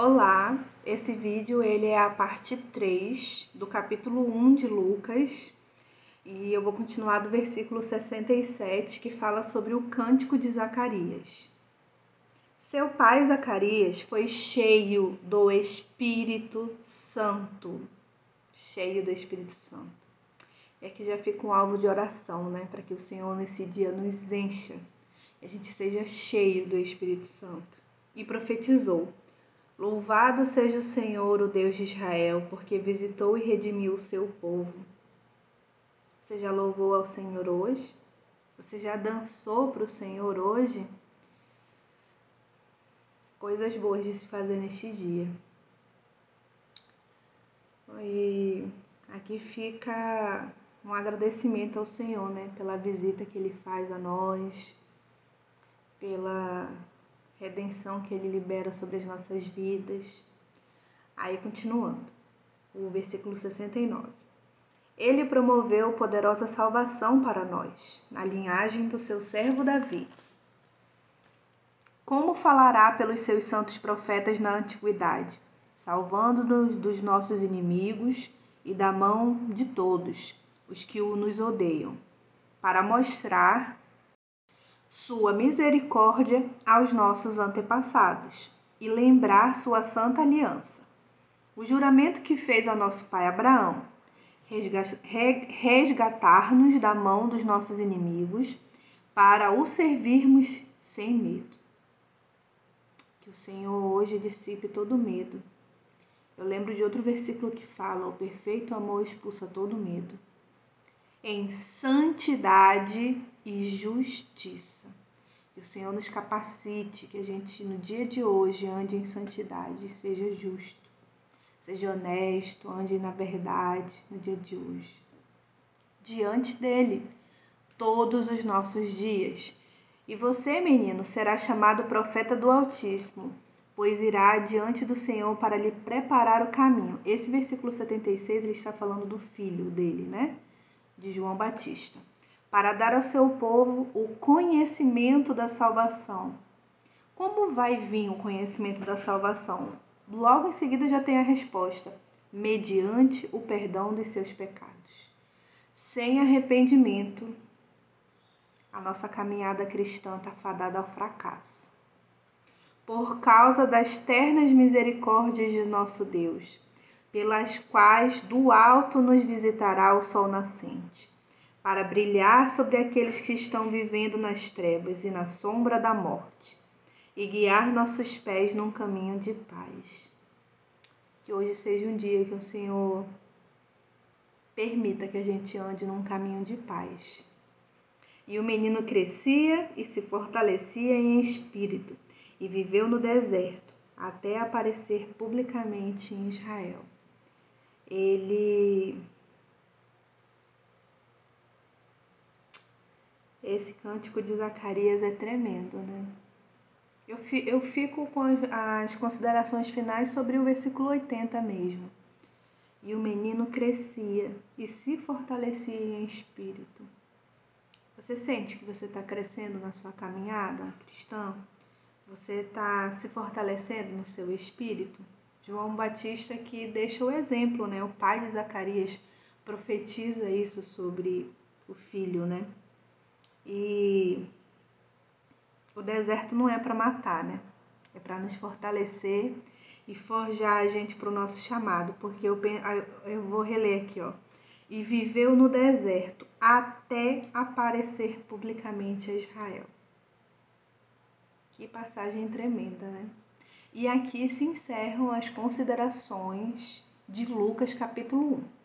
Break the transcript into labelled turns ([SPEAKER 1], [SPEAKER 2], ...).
[SPEAKER 1] Olá, esse vídeo ele é a parte 3 do capítulo 1 de Lucas e eu vou continuar do versículo 67 que fala sobre o cântico de Zacarias. Seu pai Zacarias foi cheio do Espírito Santo, cheio do Espírito Santo. E aqui já fica um alvo de oração, né, para que o Senhor nesse dia nos encha, e a gente seja cheio do Espírito Santo. E profetizou Louvado seja o Senhor, o Deus de Israel, porque visitou e redimiu o seu povo. Você já louvou ao Senhor hoje? Você já dançou para o Senhor hoje? Coisas boas de se fazer neste dia. E aqui fica um agradecimento ao Senhor, né, pela visita que ele faz a nós, pela redenção que ele libera sobre as nossas vidas. Aí continuando, o versículo 69. Ele promoveu poderosa salvação para nós, na linhagem do seu servo Davi. Como falará pelos seus santos profetas na antiguidade, salvando-nos dos nossos inimigos e da mão de todos os que o nos odeiam, para mostrar sua misericórdia aos nossos antepassados e lembrar sua santa aliança. O juramento que fez ao nosso pai Abraão, resgatar-nos da mão dos nossos inimigos para o servirmos sem medo. Que o Senhor hoje dissipe todo medo. Eu lembro de outro versículo que fala: O perfeito amor expulsa todo medo. Em santidade e justiça. Que o Senhor nos capacite, que a gente no dia de hoje ande em santidade, seja justo, seja honesto, ande na verdade no dia de hoje. Diante dele, todos os nossos dias. E você, menino, será chamado profeta do Altíssimo, pois irá diante do Senhor para lhe preparar o caminho. Esse versículo 76 ele está falando do filho dele, né? De João Batista para dar ao seu povo o conhecimento da salvação. Como vai vir o conhecimento da salvação? Logo em seguida já tem a resposta: mediante o perdão dos seus pecados. Sem arrependimento, a nossa caminhada cristã está fadada ao fracasso. Por causa das ternas misericórdias de nosso Deus, pelas quais do alto nos visitará o sol nascente para brilhar sobre aqueles que estão vivendo nas trevas e na sombra da morte, e guiar nossos pés num caminho de paz. Que hoje seja um dia que o Senhor permita que a gente ande num caminho de paz. E o menino crescia e se fortalecia em espírito, e viveu no deserto, até aparecer publicamente em Israel. Ele Esse cântico de Zacarias é tremendo, né? Eu, fico com as considerações finais sobre o versículo 80 mesmo. E o menino crescia e se fortalecia em espírito. Você sente que você está crescendo na sua caminhada cristã? Você está se fortalecendo no seu espírito? João Batista que deixa o exemplo, né? O pai de Zacarias profetiza isso sobre o filho, né? E o deserto não é para matar, né? É para nos fortalecer e forjar a gente para o nosso chamado, porque eu, eu vou reler aqui, ó. E viveu no deserto até aparecer publicamente a Israel. Que passagem tremenda, né? E aqui se encerram as considerações de Lucas capítulo 1.